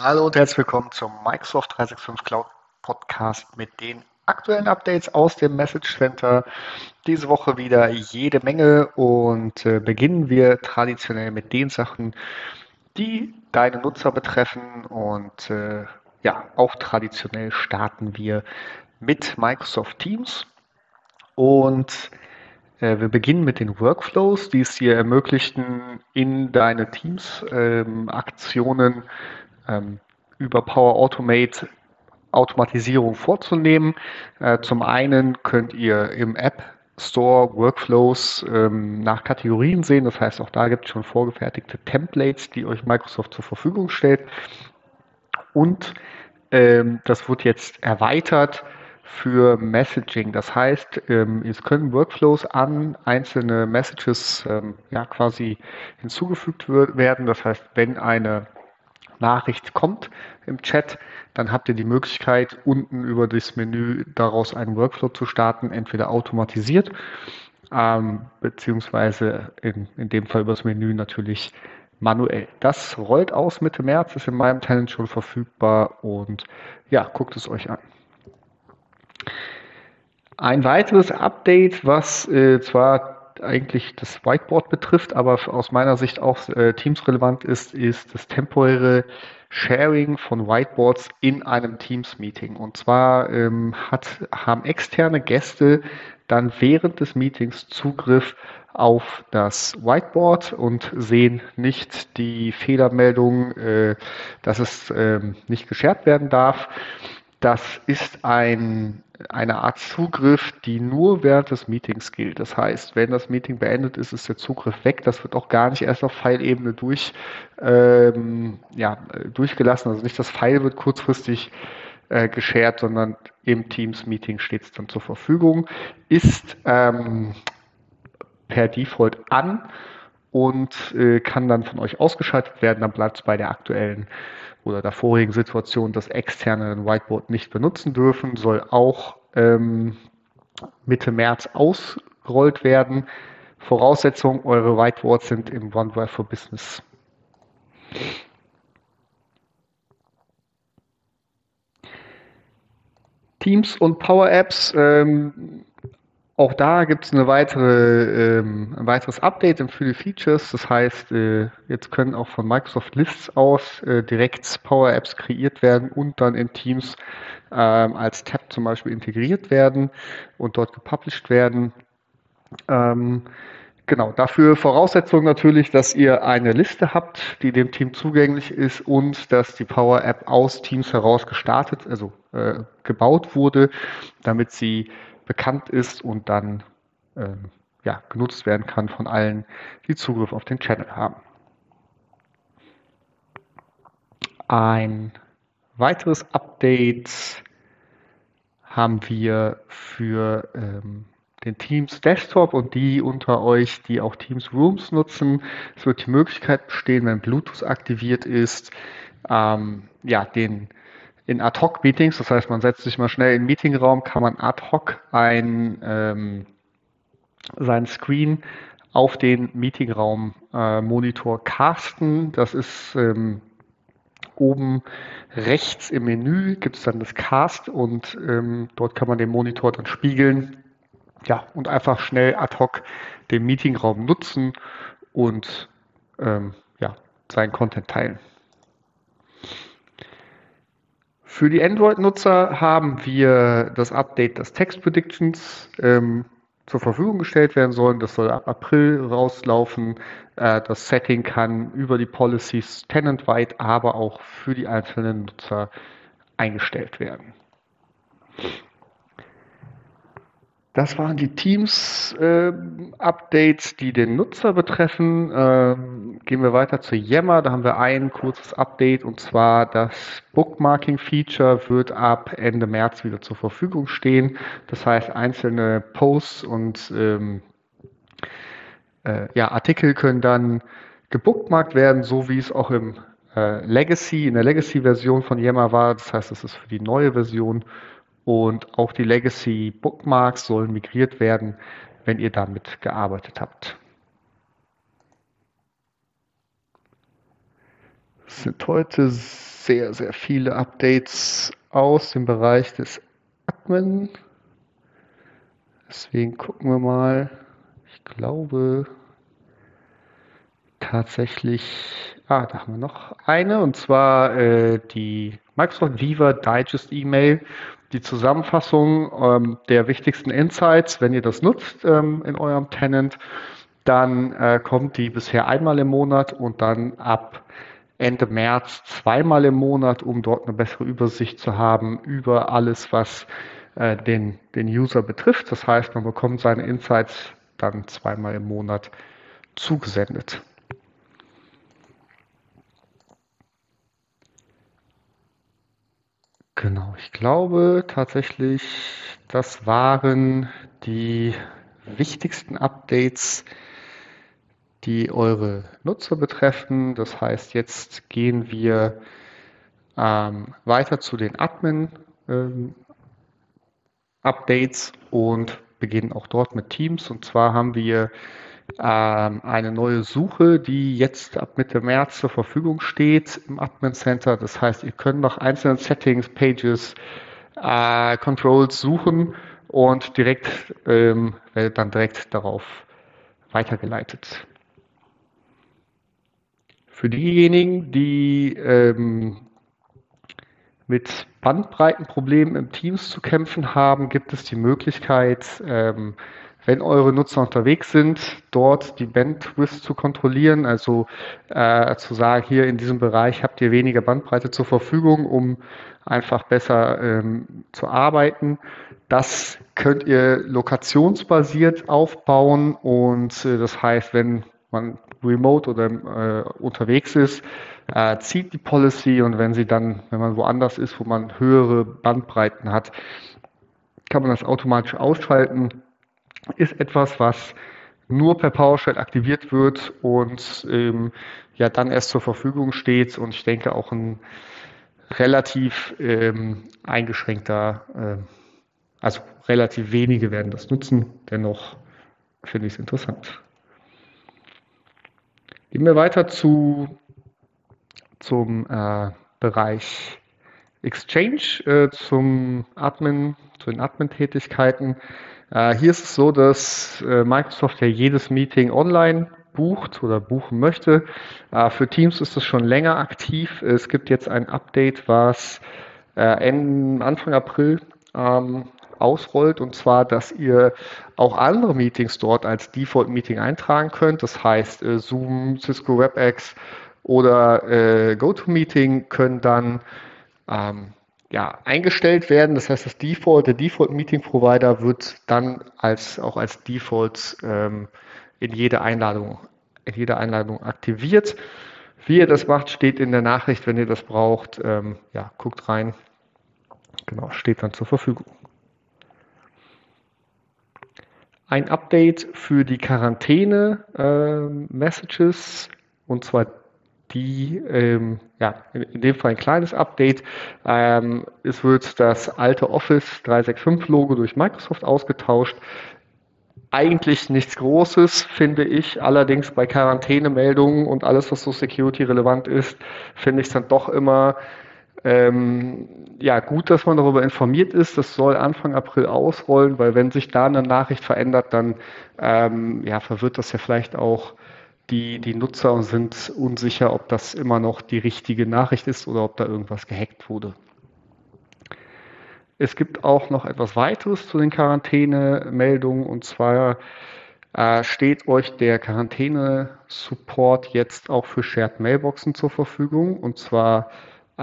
Hallo und herzlich willkommen zum Microsoft 365 Cloud Podcast mit den aktuellen Updates aus dem Message Center. Diese Woche wieder jede Menge und äh, beginnen wir traditionell mit den Sachen, die deine Nutzer betreffen und äh, ja, auch traditionell starten wir mit Microsoft Teams und äh, wir beginnen mit den Workflows, die es dir ermöglichen, in deine Teams ähm, ähm, über Power Automate Automatisierung vorzunehmen. Äh, zum einen könnt ihr im App Store Workflows ähm, nach Kategorien sehen. Das heißt, auch da gibt es schon vorgefertigte Templates, die euch Microsoft zur Verfügung stellt. Und ähm, das wird jetzt erweitert für Messaging. Das heißt, ähm, es können Workflows an einzelne Messages ähm, ja, quasi hinzugefügt werden. Das heißt, wenn eine Nachricht kommt im Chat, dann habt ihr die Möglichkeit, unten über das Menü daraus einen Workflow zu starten, entweder automatisiert, ähm, beziehungsweise in, in dem Fall über das Menü natürlich manuell. Das rollt aus Mitte März, ist in meinem Tenant schon verfügbar und ja, guckt es euch an. Ein weiteres Update, was äh, zwar eigentlich das Whiteboard betrifft, aber aus meiner Sicht auch äh, teamsrelevant ist, ist das temporäre Sharing von Whiteboards in einem Teams-Meeting. Und zwar ähm, hat, haben externe Gäste dann während des Meetings Zugriff auf das Whiteboard und sehen nicht die Fehlermeldung, äh, dass es äh, nicht geshared werden darf. Das ist ein eine Art Zugriff, die nur während des Meetings gilt. Das heißt, wenn das Meeting beendet ist, ist der Zugriff weg. Das wird auch gar nicht erst auf File-Ebene durch, ähm, ja, durchgelassen. Also nicht das File wird kurzfristig äh, geshared, sondern im Teams-Meeting steht es dann zur Verfügung. Ist ähm, per Default an und äh, kann dann von euch ausgeschaltet werden. Dann bleibt es bei der aktuellen oder der vorigen Situation das externe Whiteboard nicht benutzen dürfen, soll auch ähm, Mitte März ausgerollt werden. Voraussetzung, eure Whiteboards sind im OneDrive for Business. Teams und Power Apps ähm, auch da gibt es weitere, ähm, ein weiteres Update für die Features. Das heißt, äh, jetzt können auch von Microsoft Lists aus äh, direkt Power Apps kreiert werden und dann in Teams ähm, als Tab zum Beispiel integriert werden und dort gepublished werden. Ähm, genau, dafür Voraussetzung natürlich, dass ihr eine Liste habt, die dem Team zugänglich ist und dass die Power App aus Teams heraus gestartet, also äh, gebaut wurde, damit sie bekannt ist und dann ähm, ja, genutzt werden kann von allen, die Zugriff auf den Channel haben. Ein weiteres Update haben wir für ähm, den Teams Desktop und die unter euch, die auch Teams Rooms nutzen. Es wird die Möglichkeit bestehen, wenn Bluetooth aktiviert ist, ähm, ja, den in Ad-Hoc-Meetings, das heißt, man setzt sich mal schnell in den Meetingraum, kann man ad hoc ein, ähm, seinen Screen auf den Meetingraum-Monitor äh, casten. Das ist ähm, oben rechts im Menü gibt es dann das Cast und ähm, dort kann man den Monitor dann spiegeln. Ja, und einfach schnell ad hoc den Meetingraum nutzen und ähm, ja, seinen Content teilen. Für die Android-Nutzer haben wir das Update des Text Predictions ähm, zur Verfügung gestellt werden sollen. Das soll ab April rauslaufen. Äh, das Setting kann über die Policies tenantweit, aber auch für die einzelnen Nutzer eingestellt werden. Das waren die Teams-Updates, äh, die den Nutzer betreffen. Ähm, gehen wir weiter zu Yammer. Da haben wir ein kurzes Update und zwar das Bookmarking-Feature wird ab Ende März wieder zur Verfügung stehen. Das heißt, einzelne Posts und ähm, äh, ja, Artikel können dann gebookmarkt werden, so wie es auch im äh, Legacy, in der Legacy-Version von Yammer war. Das heißt, es ist für die neue Version und auch die Legacy Bookmarks sollen migriert werden, wenn ihr damit gearbeitet habt. Es sind heute sehr, sehr viele Updates aus dem Bereich des Admin. Deswegen gucken wir mal. Ich glaube tatsächlich, ah, da haben wir noch eine, und zwar äh, die Microsoft Viva Digest E-Mail, die Zusammenfassung ähm, der wichtigsten Insights, wenn ihr das nutzt ähm, in eurem Tenant. Dann äh, kommt die bisher einmal im Monat und dann ab Ende März zweimal im Monat, um dort eine bessere Übersicht zu haben über alles, was äh, den, den User betrifft. Das heißt, man bekommt seine Insights dann zweimal im Monat zugesendet. Genau, ich glaube tatsächlich, das waren die wichtigsten Updates, die eure Nutzer betreffen. Das heißt, jetzt gehen wir ähm, weiter zu den Admin-Updates ähm, und beginnen auch dort mit Teams. Und zwar haben wir ähm, eine neue Suche, die jetzt ab Mitte März zur Verfügung steht im Admin Center. Das heißt, ihr könnt nach einzelnen Settings, Pages, äh, Controls suchen und direkt ähm, werdet dann direkt darauf weitergeleitet. Für diejenigen, die ähm, mit Bandbreitenproblemen im Teams zu kämpfen haben, gibt es die Möglichkeit, ähm, wenn eure Nutzer unterwegs sind, dort die Bandwidth zu kontrollieren, also äh, zu sagen, hier in diesem Bereich habt ihr weniger Bandbreite zur Verfügung, um einfach besser ähm, zu arbeiten. Das könnt ihr lokationsbasiert aufbauen und äh, das heißt, wenn man remote oder äh, unterwegs ist, äh, zieht die Policy und wenn sie dann, wenn man woanders ist, wo man höhere Bandbreiten hat, kann man das automatisch ausschalten. Ist etwas, was nur per PowerShell aktiviert wird und ähm, ja dann erst zur Verfügung steht und ich denke auch ein relativ ähm, eingeschränkter, äh, also relativ wenige werden das nutzen. Dennoch finde ich es interessant. Gehen wir weiter zu, zum äh, Bereich Exchange, äh, zum Admin, zu den Admin-Tätigkeiten. Äh, hier ist es so, dass äh, Microsoft ja jedes Meeting online bucht oder buchen möchte. Äh, für Teams ist es schon länger aktiv. Es gibt jetzt ein Update, was äh, Anfang April ähm, ausrollt, und zwar, dass ihr auch andere Meetings dort als Default-Meeting eintragen könnt. Das heißt, äh, Zoom, Cisco WebEx oder äh, GoToMeeting können dann ähm, ja, eingestellt werden. Das heißt, das Default, der Default-Meeting-Provider wird dann als, auch als Default ähm, in jede Einladung, in jeder Einladung aktiviert. Wie ihr das macht, steht in der Nachricht, wenn ihr das braucht. Ähm, ja, guckt rein. Genau, steht dann zur Verfügung. ein Update für die Quarantäne-Messages ähm, und zwar die, ähm, ja, in dem Fall ein kleines Update. Ähm, es wird das alte Office 365-Logo durch Microsoft ausgetauscht. Eigentlich nichts Großes, finde ich. Allerdings bei Quarantänemeldungen und alles, was so security-relevant ist, finde ich es dann doch immer ähm, ja, gut, dass man darüber informiert ist. Das soll Anfang April ausrollen, weil wenn sich da eine Nachricht verändert, dann ähm, ja, verwirrt das ja vielleicht auch die, die Nutzer sind unsicher, ob das immer noch die richtige Nachricht ist oder ob da irgendwas gehackt wurde. Es gibt auch noch etwas weiteres zu den Quarantänemeldungen und zwar äh, steht euch der Quarantäne-Support jetzt auch für Shared Mailboxen zur Verfügung und zwar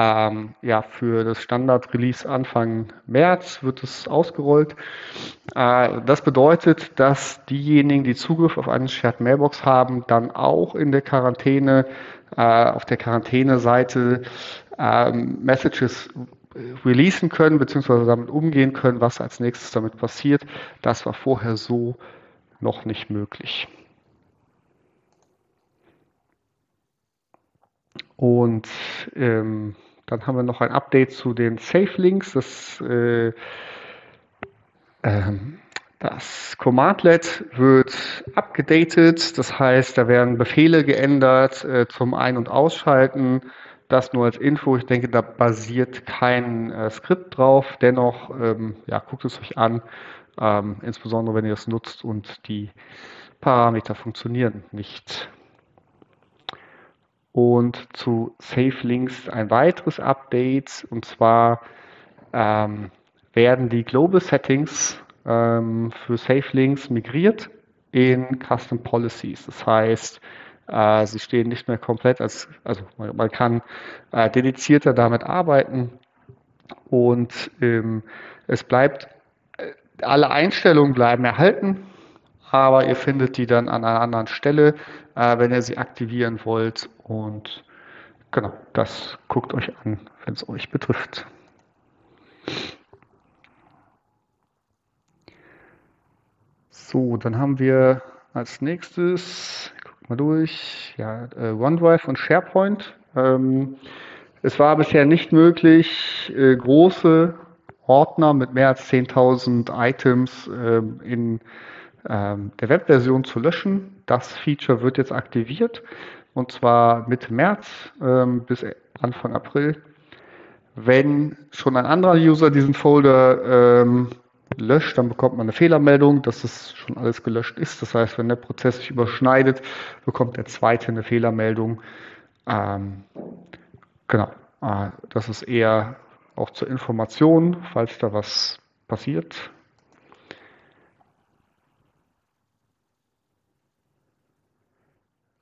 ähm, ja, für das Standard-Release Anfang März wird es ausgerollt. Äh, das bedeutet, dass diejenigen, die Zugriff auf eine Shared Mailbox haben, dann auch in der Quarantäne, äh, auf der Quarantäne-Seite äh, Messages releasen können, beziehungsweise damit umgehen können, was als nächstes damit passiert. Das war vorher so noch nicht möglich. Und ähm, dann haben wir noch ein Update zu den Safe Links. Das, äh, ähm, das Commandlet wird abgedatet. Das heißt, da werden Befehle geändert äh, zum Ein- und Ausschalten das nur als Info. Ich denke, da basiert kein äh, Skript drauf. Dennoch, ähm, ja, guckt es euch an, ähm, insbesondere wenn ihr es nutzt und die Parameter funktionieren nicht. Und zu Safe Links ein weiteres Update und zwar ähm, werden die Global Settings ähm, für Safe Links migriert in Custom Policies. Das heißt, äh, sie stehen nicht mehr komplett als, also man, man kann äh, dedizierter damit arbeiten und ähm, es bleibt, äh, alle Einstellungen bleiben erhalten, aber ihr findet die dann an einer anderen Stelle, äh, wenn ihr sie aktivieren wollt und genau, das guckt euch an, wenn es euch betrifft. So, dann haben wir als nächstes, guck mal durch, ja, äh, OneDrive und SharePoint. Ähm, es war bisher nicht möglich, äh, große Ordner mit mehr als 10.000 Items äh, in ähm, der Webversion zu löschen. Das Feature wird jetzt aktiviert und zwar Mitte März ähm, bis Anfang April. Wenn schon ein anderer User diesen Folder ähm, löscht, dann bekommt man eine Fehlermeldung, dass es schon alles gelöscht ist. Das heißt, wenn der Prozess sich überschneidet, bekommt der zweite eine Fehlermeldung. Ähm, genau, äh, das ist eher auch zur Information, falls da was passiert.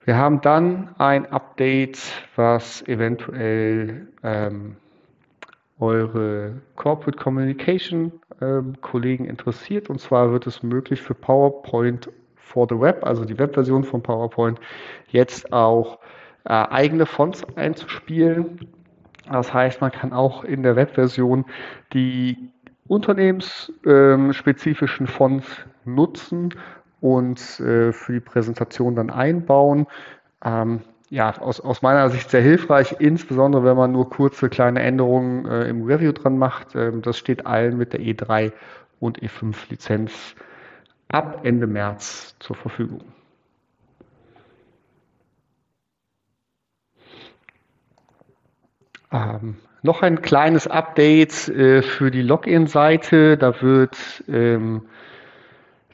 Wir haben dann ein Update, was eventuell ähm, eure Corporate Communication ähm, Kollegen interessiert. Und zwar wird es möglich für PowerPoint for the Web, also die Webversion von PowerPoint, jetzt auch äh, eigene Fonts einzuspielen. Das heißt, man kann auch in der Webversion die unternehmensspezifischen Fonts nutzen und äh, für die Präsentation dann einbauen. Ähm, ja, aus, aus meiner Sicht sehr hilfreich, insbesondere wenn man nur kurze kleine Änderungen äh, im Review dran macht. Ähm, das steht allen mit der E3 und E5 Lizenz ab Ende März zur Verfügung. Ähm, noch ein kleines Update äh, für die Login-Seite. Da wird ähm,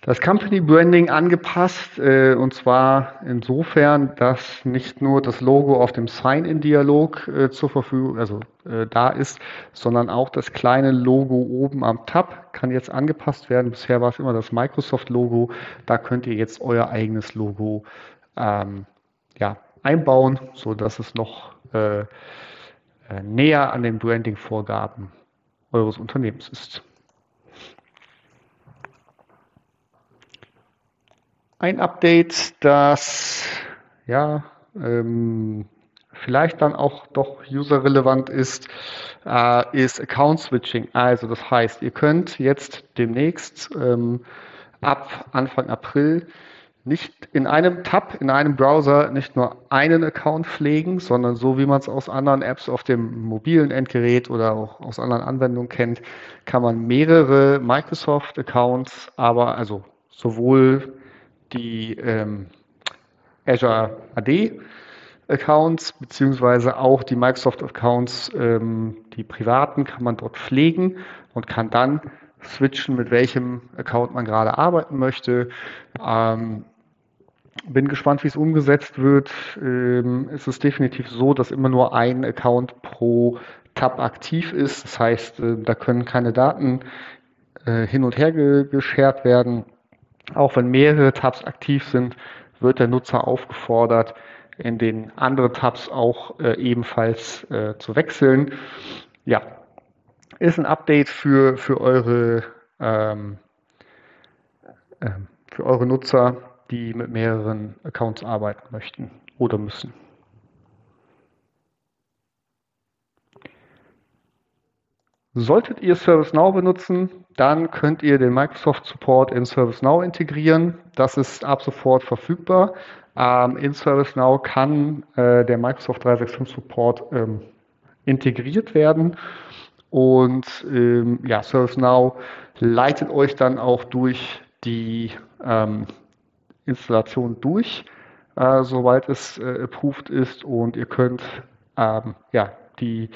das Company Branding angepasst äh, und zwar insofern, dass nicht nur das Logo auf dem Sign-in-Dialog äh, zur Verfügung, also äh, da ist, sondern auch das kleine Logo oben am Tab kann jetzt angepasst werden. Bisher war es immer das Microsoft-Logo. Da könnt ihr jetzt euer eigenes Logo ähm, ja, einbauen, so dass es noch äh, äh, näher an den Branding-Vorgaben eures Unternehmens ist. Ein Update, das ja ähm, vielleicht dann auch doch userrelevant ist, äh, ist Account Switching. Also das heißt, ihr könnt jetzt demnächst ähm, ab Anfang April nicht in einem Tab, in einem Browser nicht nur einen Account pflegen, sondern so wie man es aus anderen Apps auf dem mobilen Endgerät oder auch aus anderen Anwendungen kennt, kann man mehrere Microsoft-Accounts, aber also sowohl die ähm, Azure AD Accounts beziehungsweise auch die Microsoft Accounts, ähm, die privaten, kann man dort pflegen und kann dann switchen, mit welchem Account man gerade arbeiten möchte. Ähm, bin gespannt, wie es umgesetzt wird. Ähm, es ist definitiv so, dass immer nur ein Account pro Tab aktiv ist. Das heißt, äh, da können keine Daten äh, hin und her ge geshared werden. Auch wenn mehrere Tabs aktiv sind, wird der Nutzer aufgefordert, in den anderen Tabs auch äh, ebenfalls äh, zu wechseln. Ja, ist ein Update für, für, eure, ähm, äh, für eure Nutzer, die mit mehreren Accounts arbeiten möchten oder müssen. Solltet ihr ServiceNow benutzen, dann könnt ihr den Microsoft Support in ServiceNow integrieren. Das ist ab sofort verfügbar. Ähm, in ServiceNow kann äh, der Microsoft 365 Support ähm, integriert werden. Und ähm, ja, ServiceNow leitet euch dann auch durch die ähm, Installation durch, äh, soweit es äh, approved ist. Und ihr könnt äh, ähm, ja, die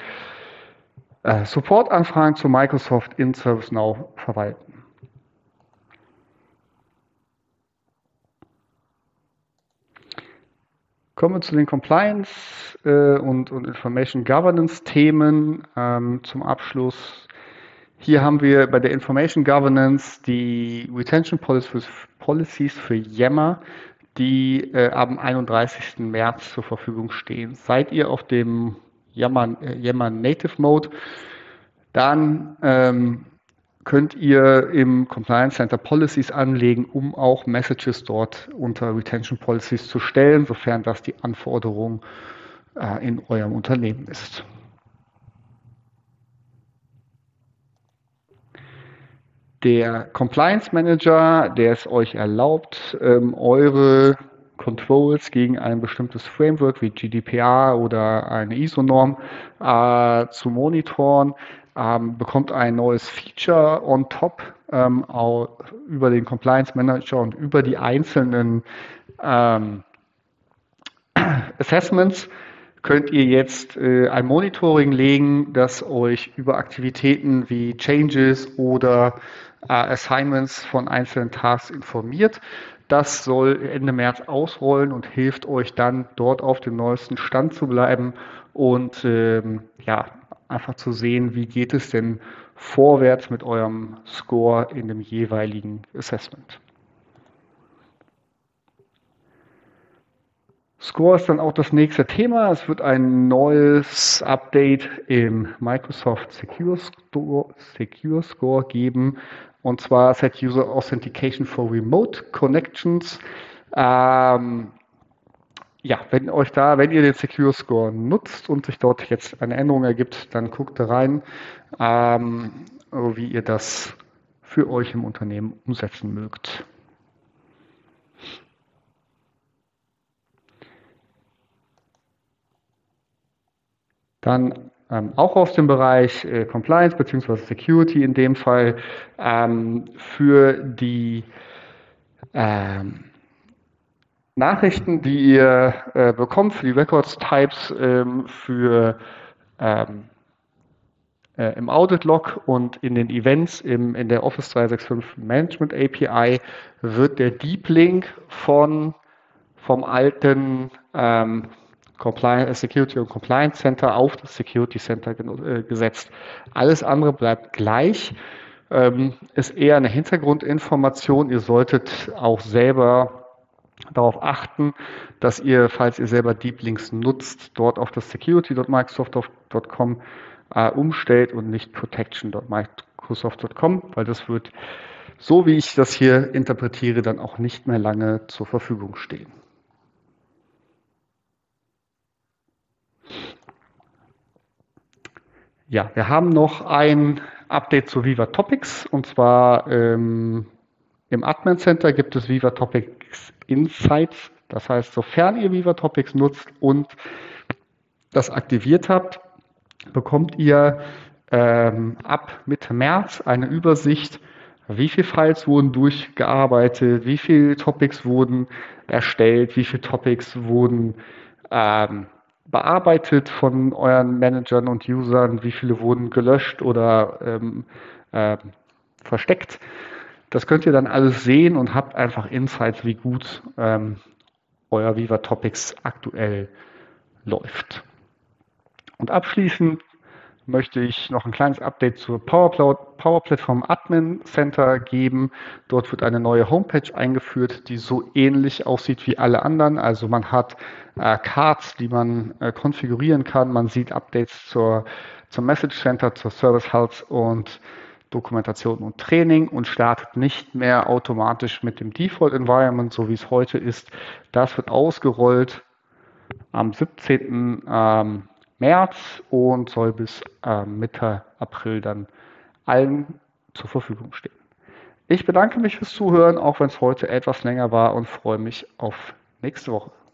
äh, Support-Anfragen zu Microsoft in ServiceNow verwalten. Kommen wir zu den Compliance äh, und, und, Information Governance Themen ähm, zum Abschluss. Hier haben wir bei der Information Governance die Retention Policies für Yammer, die äh, am 31. März zur Verfügung stehen. Seid ihr auf dem Yammer, äh, Yammer Native Mode, dann ähm, könnt ihr im Compliance Center Policies anlegen, um auch Messages dort unter Retention Policies zu stellen, sofern das die Anforderung äh, in eurem Unternehmen ist. Der Compliance Manager, der es euch erlaubt, ähm, eure Controls gegen ein bestimmtes Framework wie GDPR oder eine ISO-Norm äh, zu monitoren, ähm, bekommt ein neues Feature on top ähm, über den Compliance Manager und über die einzelnen ähm, Assessments könnt ihr jetzt äh, ein Monitoring legen, das euch über Aktivitäten wie Changes oder äh, Assignments von einzelnen Tasks informiert. Das soll Ende März ausrollen und hilft euch dann dort auf dem neuesten Stand zu bleiben und ähm, ja, einfach zu sehen, wie geht es denn vorwärts mit eurem Score in dem jeweiligen Assessment. Score ist dann auch das nächste Thema. Es wird ein neues Update im Microsoft Secure Score, Secure Score geben. Und zwar Set User Authentication for Remote Connections. Ähm, ja, wenn euch da, wenn ihr den Secure Score nutzt und sich dort jetzt eine Änderung ergibt, dann guckt da rein, ähm, wie ihr das für euch im Unternehmen umsetzen mögt. Dann ähm, auch aus dem Bereich äh, Compliance bzw. Security in dem Fall ähm, für die ähm, Nachrichten, die ihr äh, bekommt für die Records-Types ähm, für ähm, äh, im Audit-Log und in den Events im, in der Office 365 Management API wird der Deep Link von, vom alten ähm, Compliance, Security und Compliance Center auf das Security Center äh, gesetzt. Alles andere bleibt gleich. Ähm, ist eher eine Hintergrundinformation. Ihr solltet auch selber darauf achten, dass ihr, falls ihr selber Deep Links nutzt, dort auf das security.microsoft.com äh, umstellt und nicht protection.microsoft.com, weil das wird, so wie ich das hier interpretiere, dann auch nicht mehr lange zur Verfügung stehen. Ja, wir haben noch ein Update zu Viva Topics und zwar ähm, im Admin Center gibt es Viva Topics Insights. Das heißt, sofern ihr Viva Topics nutzt und das aktiviert habt, bekommt ihr ähm, ab Mitte März eine Übersicht, wie viele Files wurden durchgearbeitet, wie viele Topics wurden erstellt, wie viele Topics wurden ähm, bearbeitet von euren Managern und Usern, wie viele wurden gelöscht oder ähm, äh, versteckt. Das könnt ihr dann alles sehen und habt einfach Insights, wie gut ähm, euer Viva Topics aktuell läuft. Und abschließend möchte ich noch ein kleines Update zur Power, Power Platform Admin Center geben. Dort wird eine neue Homepage eingeführt, die so ähnlich aussieht wie alle anderen. Also man hat äh, Cards, die man äh, konfigurieren kann. Man sieht Updates zur, zum Message Center, zur Service Health und Dokumentation und Training und startet nicht mehr automatisch mit dem Default Environment, so wie es heute ist. Das wird ausgerollt am 17. Ähm, März und soll bis äh, Mitte April dann allen zur Verfügung stehen. Ich bedanke mich fürs Zuhören, auch wenn es heute etwas länger war und freue mich auf nächste Woche.